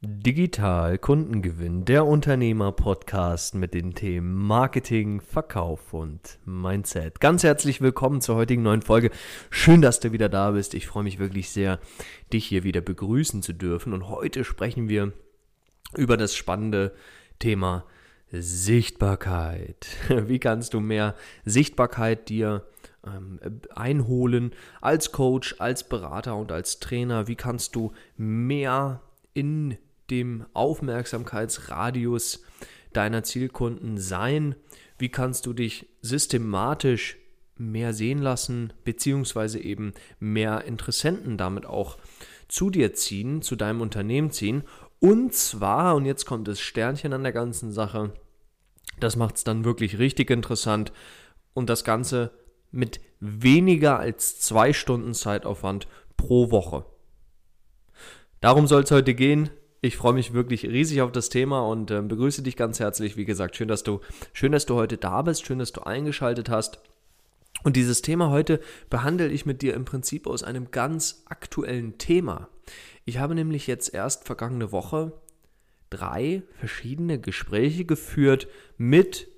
Digital Kundengewinn, der Unternehmer-Podcast mit den Themen Marketing, Verkauf und Mindset. Ganz herzlich willkommen zur heutigen neuen Folge. Schön, dass du wieder da bist. Ich freue mich wirklich sehr, dich hier wieder begrüßen zu dürfen. Und heute sprechen wir über das spannende Thema Sichtbarkeit. Wie kannst du mehr Sichtbarkeit dir ähm, einholen als Coach, als Berater und als Trainer? Wie kannst du mehr in dem Aufmerksamkeitsradius deiner Zielkunden sein? Wie kannst du dich systematisch mehr sehen lassen, beziehungsweise eben mehr Interessenten damit auch zu dir ziehen, zu deinem Unternehmen ziehen? Und zwar, und jetzt kommt das Sternchen an der ganzen Sache, das macht es dann wirklich richtig interessant und das Ganze mit weniger als zwei Stunden Zeitaufwand pro Woche. Darum soll es heute gehen. Ich freue mich wirklich riesig auf das Thema und äh, begrüße dich ganz herzlich. Wie gesagt, schön, dass du, schön, dass du heute da bist, schön, dass du eingeschaltet hast. Und dieses Thema heute behandle ich mit dir im Prinzip aus einem ganz aktuellen Thema. Ich habe nämlich jetzt erst vergangene Woche drei verschiedene Gespräche geführt mit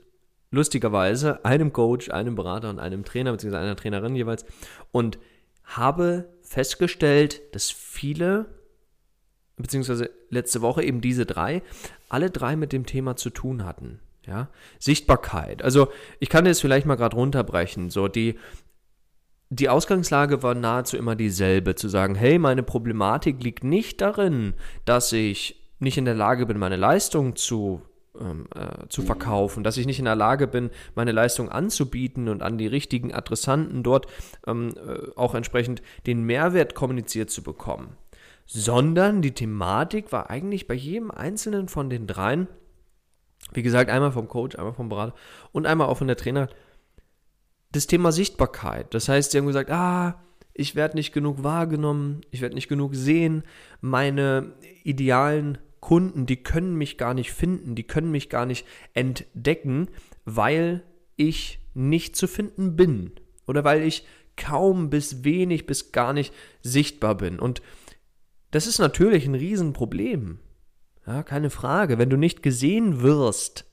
lustigerweise einem Coach, einem Berater und einem Trainer beziehungsweise einer Trainerin jeweils und habe festgestellt, dass viele beziehungsweise letzte Woche eben diese drei, alle drei mit dem Thema zu tun hatten. Ja, Sichtbarkeit. Also ich kann das vielleicht mal gerade runterbrechen. So die, die Ausgangslage war nahezu immer dieselbe, zu sagen, hey, meine Problematik liegt nicht darin, dass ich nicht in der Lage bin, meine Leistung zu, ähm, äh, zu verkaufen, dass ich nicht in der Lage bin, meine Leistung anzubieten und an die richtigen Adressanten dort ähm, äh, auch entsprechend den Mehrwert kommuniziert zu bekommen sondern die Thematik war eigentlich bei jedem einzelnen von den dreien, wie gesagt, einmal vom Coach, einmal vom Berater und einmal auch von der Trainer, das Thema Sichtbarkeit. Das heißt, sie haben gesagt, ah, ich werde nicht genug wahrgenommen, ich werde nicht genug sehen, meine idealen Kunden, die können mich gar nicht finden, die können mich gar nicht entdecken, weil ich nicht zu finden bin oder weil ich kaum bis wenig bis gar nicht sichtbar bin. Und das ist natürlich ein Riesenproblem. Ja, keine Frage. Wenn du nicht gesehen wirst,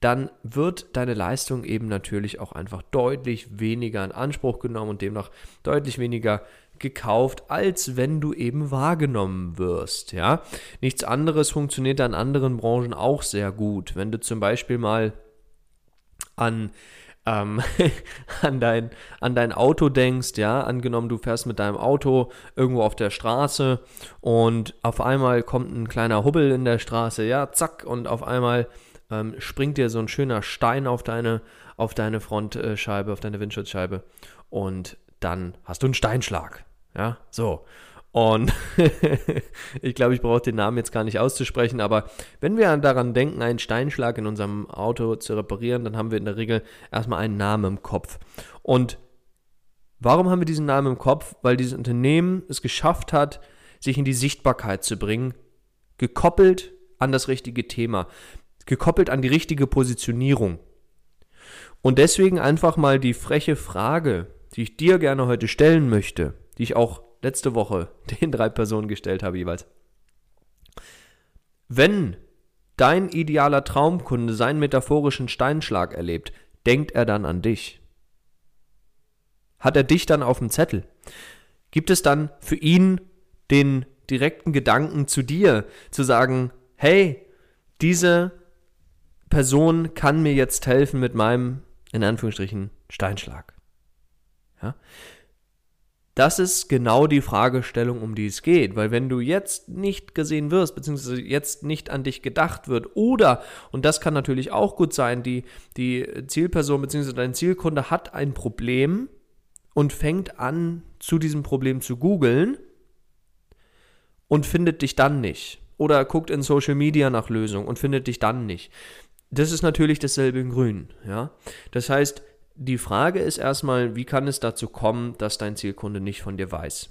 dann wird deine Leistung eben natürlich auch einfach deutlich weniger in Anspruch genommen und demnach deutlich weniger gekauft, als wenn du eben wahrgenommen wirst. Ja, nichts anderes funktioniert in anderen Branchen auch sehr gut. Wenn du zum Beispiel mal an ähm, an, dein, an dein Auto denkst, ja, angenommen du fährst mit deinem Auto irgendwo auf der Straße und auf einmal kommt ein kleiner Hubbel in der Straße, ja, zack, und auf einmal ähm, springt dir so ein schöner Stein auf deine, auf deine Frontscheibe, auf deine Windschutzscheibe und dann hast du einen Steinschlag, ja, so. Und ich glaube, ich brauche den Namen jetzt gar nicht auszusprechen, aber wenn wir daran denken, einen Steinschlag in unserem Auto zu reparieren, dann haben wir in der Regel erstmal einen Namen im Kopf. Und warum haben wir diesen Namen im Kopf? Weil dieses Unternehmen es geschafft hat, sich in die Sichtbarkeit zu bringen, gekoppelt an das richtige Thema, gekoppelt an die richtige Positionierung. Und deswegen einfach mal die freche Frage, die ich dir gerne heute stellen möchte, die ich auch letzte Woche den drei Personen gestellt habe jeweils. Wenn dein idealer Traumkunde seinen metaphorischen Steinschlag erlebt, denkt er dann an dich? Hat er dich dann auf dem Zettel? Gibt es dann für ihn den direkten Gedanken zu dir, zu sagen, hey, diese Person kann mir jetzt helfen mit meinem, in Anführungsstrichen, Steinschlag. Ja? Das ist genau die Fragestellung, um die es geht. Weil wenn du jetzt nicht gesehen wirst, beziehungsweise jetzt nicht an dich gedacht wird, oder, und das kann natürlich auch gut sein, die, die Zielperson beziehungsweise dein Zielkunde hat ein Problem und fängt an, zu diesem Problem zu googeln und findet dich dann nicht. Oder guckt in Social Media nach Lösungen und findet dich dann nicht. Das ist natürlich dasselbe in Grün. Ja? Das heißt, die Frage ist erstmal, wie kann es dazu kommen, dass dein Zielkunde nicht von dir weiß?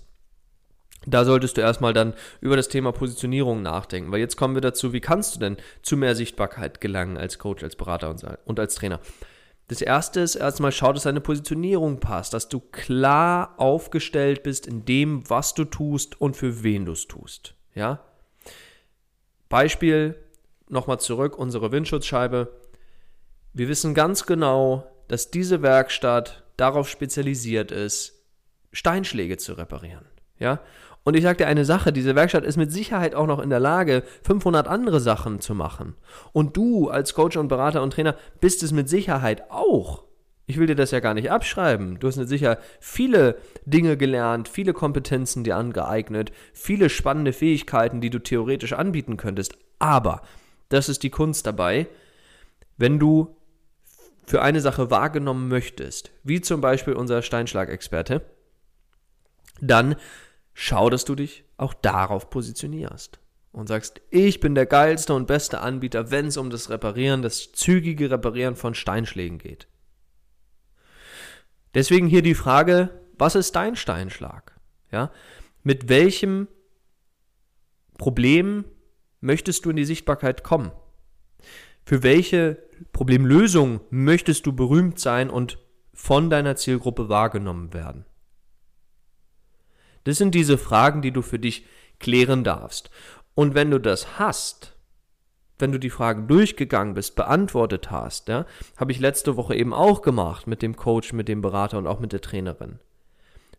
Da solltest du erstmal dann über das Thema Positionierung nachdenken, weil jetzt kommen wir dazu, wie kannst du denn zu mehr Sichtbarkeit gelangen als Coach, als Berater und als Trainer? Das erste ist erstmal, schau, dass deine Positionierung passt, dass du klar aufgestellt bist in dem, was du tust und für wen du es tust. Ja? Beispiel, nochmal zurück, unsere Windschutzscheibe. Wir wissen ganz genau, dass diese Werkstatt darauf spezialisiert ist, Steinschläge zu reparieren. Ja? Und ich sage dir eine Sache, diese Werkstatt ist mit Sicherheit auch noch in der Lage, 500 andere Sachen zu machen. Und du als Coach und Berater und Trainer bist es mit Sicherheit auch. Ich will dir das ja gar nicht abschreiben. Du hast mit Sicherheit viele Dinge gelernt, viele Kompetenzen dir angeeignet, viele spannende Fähigkeiten, die du theoretisch anbieten könntest. Aber, das ist die Kunst dabei, wenn du für eine Sache wahrgenommen möchtest, wie zum Beispiel unser Steinschlagexperte, dann schau, dass du dich auch darauf positionierst und sagst, ich bin der geilste und beste Anbieter, wenn es um das Reparieren, das zügige Reparieren von Steinschlägen geht. Deswegen hier die Frage, was ist dein Steinschlag? Ja? Mit welchem Problem möchtest du in die Sichtbarkeit kommen? Für welche Problemlösung möchtest du berühmt sein und von deiner Zielgruppe wahrgenommen werden? Das sind diese Fragen, die du für dich klären darfst. Und wenn du das hast, wenn du die Fragen durchgegangen bist, beantwortet hast, ja, habe ich letzte Woche eben auch gemacht mit dem Coach, mit dem Berater und auch mit der Trainerin.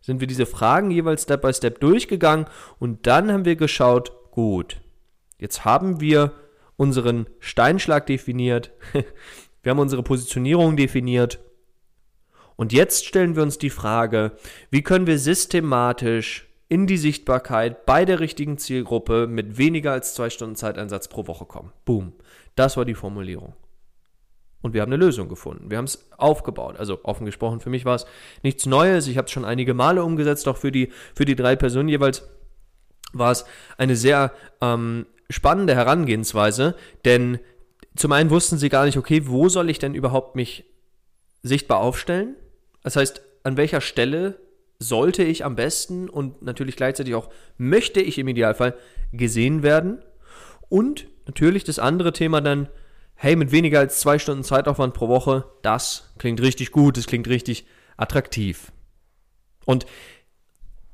Sind wir diese Fragen jeweils Step by Step durchgegangen und dann haben wir geschaut, gut, jetzt haben wir unseren Steinschlag definiert, wir haben unsere Positionierung definiert und jetzt stellen wir uns die Frage, wie können wir systematisch in die Sichtbarkeit bei der richtigen Zielgruppe mit weniger als zwei Stunden Zeiteinsatz pro Woche kommen. Boom. Das war die Formulierung. Und wir haben eine Lösung gefunden. Wir haben es aufgebaut. Also offen gesprochen, für mich war es nichts Neues. Ich habe es schon einige Male umgesetzt, auch für die, für die drei Personen jeweils war es eine sehr ähm, spannende Herangehensweise, denn zum einen wussten sie gar nicht, okay, wo soll ich denn überhaupt mich sichtbar aufstellen? Das heißt, an welcher Stelle sollte ich am besten und natürlich gleichzeitig auch möchte ich im Idealfall gesehen werden. Und natürlich das andere Thema dann, hey, mit weniger als zwei Stunden Zeitaufwand pro Woche, das klingt richtig gut, das klingt richtig attraktiv. Und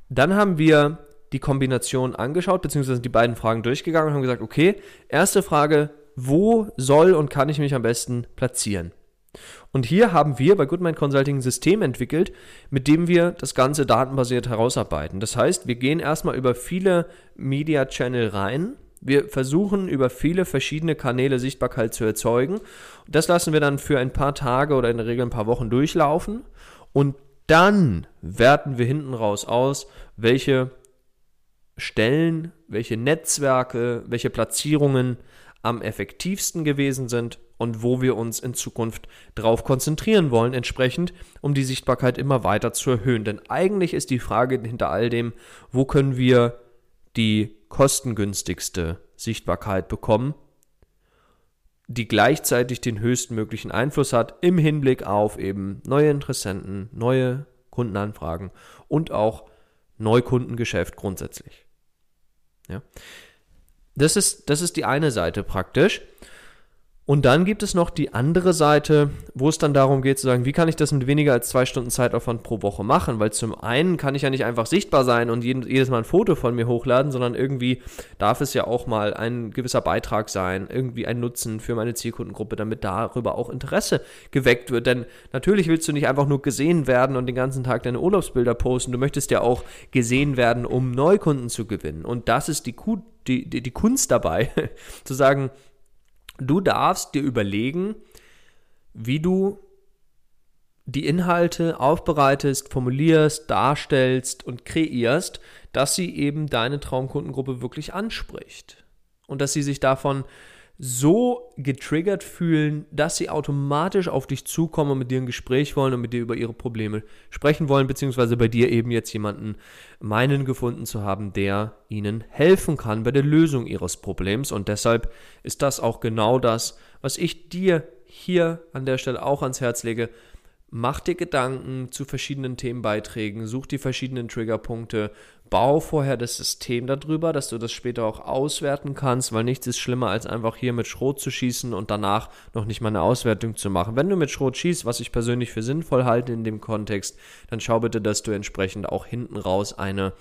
dann haben wir die Kombination angeschaut, beziehungsweise die beiden Fragen durchgegangen und haben gesagt, okay, erste Frage, wo soll und kann ich mich am besten platzieren? Und hier haben wir bei Goodmind Consulting ein System entwickelt, mit dem wir das Ganze datenbasiert herausarbeiten. Das heißt, wir gehen erstmal über viele Media Channel rein. Wir versuchen über viele verschiedene Kanäle Sichtbarkeit zu erzeugen. Das lassen wir dann für ein paar Tage oder in der Regel ein paar Wochen durchlaufen. Und dann werten wir hinten raus aus, welche Stellen, welche Netzwerke, welche Platzierungen am effektivsten gewesen sind und wo wir uns in Zukunft darauf konzentrieren wollen, entsprechend, um die Sichtbarkeit immer weiter zu erhöhen. Denn eigentlich ist die Frage hinter all dem, wo können wir die kostengünstigste Sichtbarkeit bekommen, die gleichzeitig den höchstmöglichen Einfluss hat im Hinblick auf eben neue Interessenten, neue Kundenanfragen und auch Neukundengeschäft grundsätzlich. Ja. Das ist, das ist die eine Seite praktisch. Und dann gibt es noch die andere Seite, wo es dann darum geht zu sagen, wie kann ich das mit weniger als zwei Stunden Zeitaufwand pro Woche machen? Weil zum einen kann ich ja nicht einfach sichtbar sein und jedes Mal ein Foto von mir hochladen, sondern irgendwie darf es ja auch mal ein gewisser Beitrag sein, irgendwie ein Nutzen für meine Zielkundengruppe, damit darüber auch Interesse geweckt wird. Denn natürlich willst du nicht einfach nur gesehen werden und den ganzen Tag deine Urlaubsbilder posten. Du möchtest ja auch gesehen werden, um Neukunden zu gewinnen. Und das ist die, die, die, die Kunst dabei, zu sagen, Du darfst dir überlegen, wie du die Inhalte aufbereitest, formulierst, darstellst und kreierst, dass sie eben deine Traumkundengruppe wirklich anspricht. Und dass sie sich davon so getriggert fühlen, dass sie automatisch auf dich zukommen und mit dir ein Gespräch wollen und mit dir über ihre Probleme sprechen wollen, beziehungsweise bei dir eben jetzt jemanden meinen gefunden zu haben, der ihnen helfen kann bei der Lösung ihres Problems. Und deshalb ist das auch genau das, was ich dir hier an der Stelle auch ans Herz lege. Mach dir Gedanken zu verschiedenen Themenbeiträgen, such die verschiedenen Triggerpunkte, bau vorher das System darüber, dass du das später auch auswerten kannst, weil nichts ist schlimmer, als einfach hier mit Schrot zu schießen und danach noch nicht mal eine Auswertung zu machen. Wenn du mit Schrot schießt, was ich persönlich für sinnvoll halte in dem Kontext, dann schau bitte, dass du entsprechend auch hinten raus eine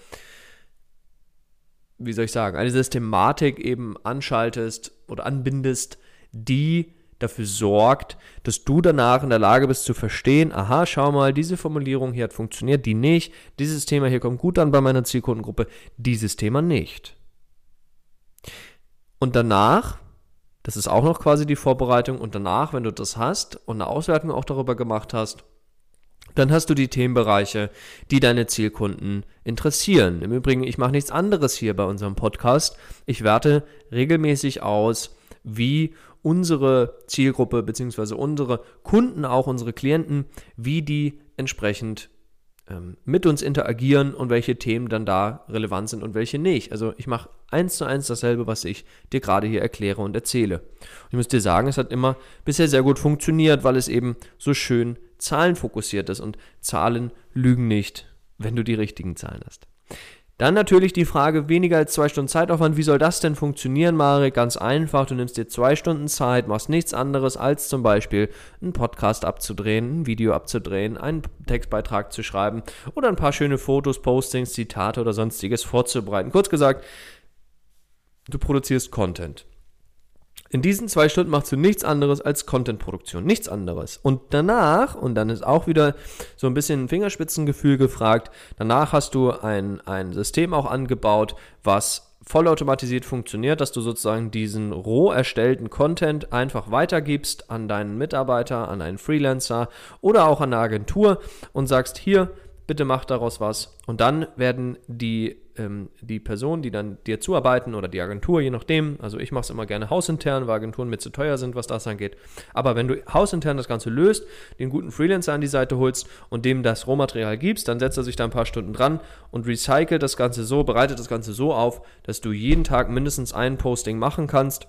wie soll ich sagen, eine Systematik eben anschaltest oder anbindest, die dafür sorgt, dass du danach in der Lage bist zu verstehen, aha, schau mal, diese Formulierung hier hat funktioniert, die nicht, dieses Thema hier kommt gut an bei meiner Zielkundengruppe, dieses Thema nicht. Und danach, das ist auch noch quasi die Vorbereitung, und danach, wenn du das hast und eine Auswertung auch darüber gemacht hast, dann hast du die Themenbereiche, die deine Zielkunden interessieren. Im Übrigen, ich mache nichts anderes hier bei unserem Podcast. Ich werte regelmäßig aus, wie unsere Zielgruppe bzw. unsere Kunden, auch unsere Klienten, wie die entsprechend ähm, mit uns interagieren und welche Themen dann da relevant sind und welche nicht. Also ich mache eins zu eins dasselbe, was ich dir gerade hier erkläre und erzähle. Und ich muss dir sagen, es hat immer bisher sehr gut funktioniert, weil es eben so schön zahlenfokussiert ist und Zahlen lügen nicht, wenn du die richtigen Zahlen hast. Dann natürlich die Frage, weniger als zwei Stunden Zeitaufwand. Wie soll das denn funktionieren, Marek? Ganz einfach, du nimmst dir zwei Stunden Zeit, machst nichts anderes, als zum Beispiel einen Podcast abzudrehen, ein Video abzudrehen, einen Textbeitrag zu schreiben oder ein paar schöne Fotos, Postings, Zitate oder sonstiges vorzubereiten. Kurz gesagt, du produzierst Content. In diesen zwei Stunden machst du nichts anderes als Content-Produktion. Nichts anderes. Und danach, und dann ist auch wieder so ein bisschen Fingerspitzengefühl gefragt, danach hast du ein, ein System auch angebaut, was vollautomatisiert funktioniert, dass du sozusagen diesen roh erstellten Content einfach weitergibst an deinen Mitarbeiter, an einen Freelancer oder auch an eine Agentur und sagst, hier, bitte mach daraus was. Und dann werden die, ähm, die Personen, die dann dir zuarbeiten oder die Agentur, je nachdem, also ich mache es immer gerne hausintern, weil Agenturen mir zu teuer sind, was das angeht. Aber wenn du hausintern das Ganze löst, den guten Freelancer an die Seite holst und dem das Rohmaterial gibst, dann setzt er sich da ein paar Stunden dran und recycelt das Ganze so, bereitet das Ganze so auf, dass du jeden Tag mindestens ein Posting machen kannst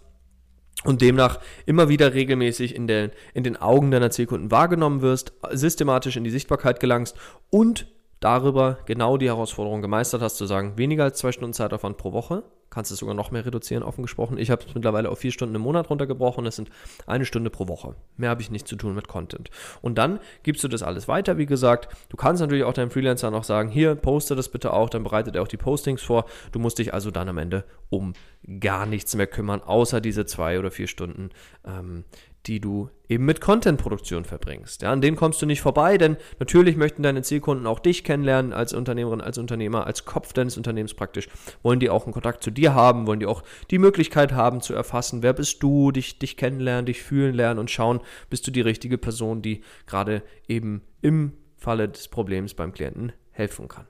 und demnach immer wieder regelmäßig in den, in den Augen deiner Zielkunden wahrgenommen wirst, systematisch in die Sichtbarkeit gelangst und darüber genau die Herausforderung gemeistert hast, zu sagen, weniger als zwei Stunden Zeitaufwand pro Woche, kannst du sogar noch mehr reduzieren, offen gesprochen. Ich habe es mittlerweile auf vier Stunden im Monat runtergebrochen, das sind eine Stunde pro Woche. Mehr habe ich nicht zu tun mit Content. Und dann gibst du das alles weiter, wie gesagt. Du kannst natürlich auch deinem Freelancer noch sagen, hier, poste das bitte auch, dann bereitet er auch die Postings vor. Du musst dich also dann am Ende um gar nichts mehr kümmern, außer diese zwei oder vier Stunden, ähm, die du eben mit Content-Produktion verbringst. Ja, an denen kommst du nicht vorbei, denn natürlich möchten deine Zielkunden auch dich kennenlernen als Unternehmerin, als Unternehmer, als Kopf deines Unternehmens praktisch. Wollen die auch einen Kontakt zu dir haben, wollen die auch die Möglichkeit haben zu erfassen, wer bist du, dich, dich kennenlernen, dich fühlen lernen und schauen, bist du die richtige Person, die gerade eben im Falle des Problems beim Klienten helfen kann.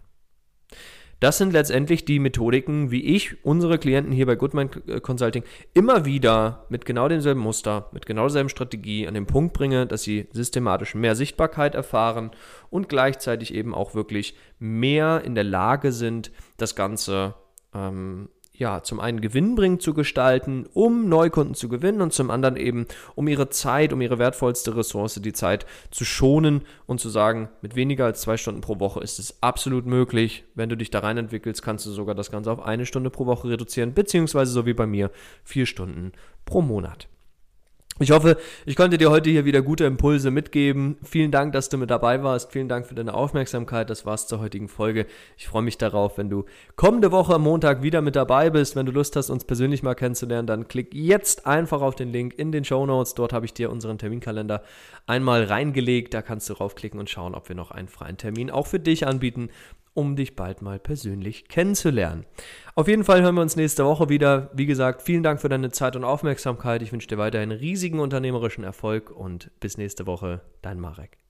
Das sind letztendlich die Methodiken, wie ich unsere Klienten hier bei Goodmind äh, Consulting immer wieder mit genau demselben Muster, mit genau derselben Strategie an den Punkt bringe, dass sie systematisch mehr Sichtbarkeit erfahren und gleichzeitig eben auch wirklich mehr in der Lage sind, das Ganze ähm, ja, zum einen gewinnbringend zu gestalten, um Neukunden zu gewinnen und zum anderen eben, um ihre Zeit, um ihre wertvollste Ressource, die Zeit zu schonen und zu sagen, mit weniger als zwei Stunden pro Woche ist es absolut möglich. Wenn du dich da rein entwickelst, kannst du sogar das Ganze auf eine Stunde pro Woche reduzieren, beziehungsweise so wie bei mir, vier Stunden pro Monat. Ich hoffe, ich konnte dir heute hier wieder gute Impulse mitgeben. Vielen Dank, dass du mit dabei warst. Vielen Dank für deine Aufmerksamkeit. Das war's zur heutigen Folge. Ich freue mich darauf, wenn du kommende Woche am Montag wieder mit dabei bist. Wenn du Lust hast, uns persönlich mal kennenzulernen, dann klick jetzt einfach auf den Link in den Show Notes. Dort habe ich dir unseren Terminkalender einmal reingelegt. Da kannst du raufklicken und schauen, ob wir noch einen freien Termin auch für dich anbieten um dich bald mal persönlich kennenzulernen. Auf jeden Fall hören wir uns nächste Woche wieder. Wie gesagt, vielen Dank für deine Zeit und Aufmerksamkeit. Ich wünsche dir weiterhin riesigen unternehmerischen Erfolg und bis nächste Woche, dein Marek.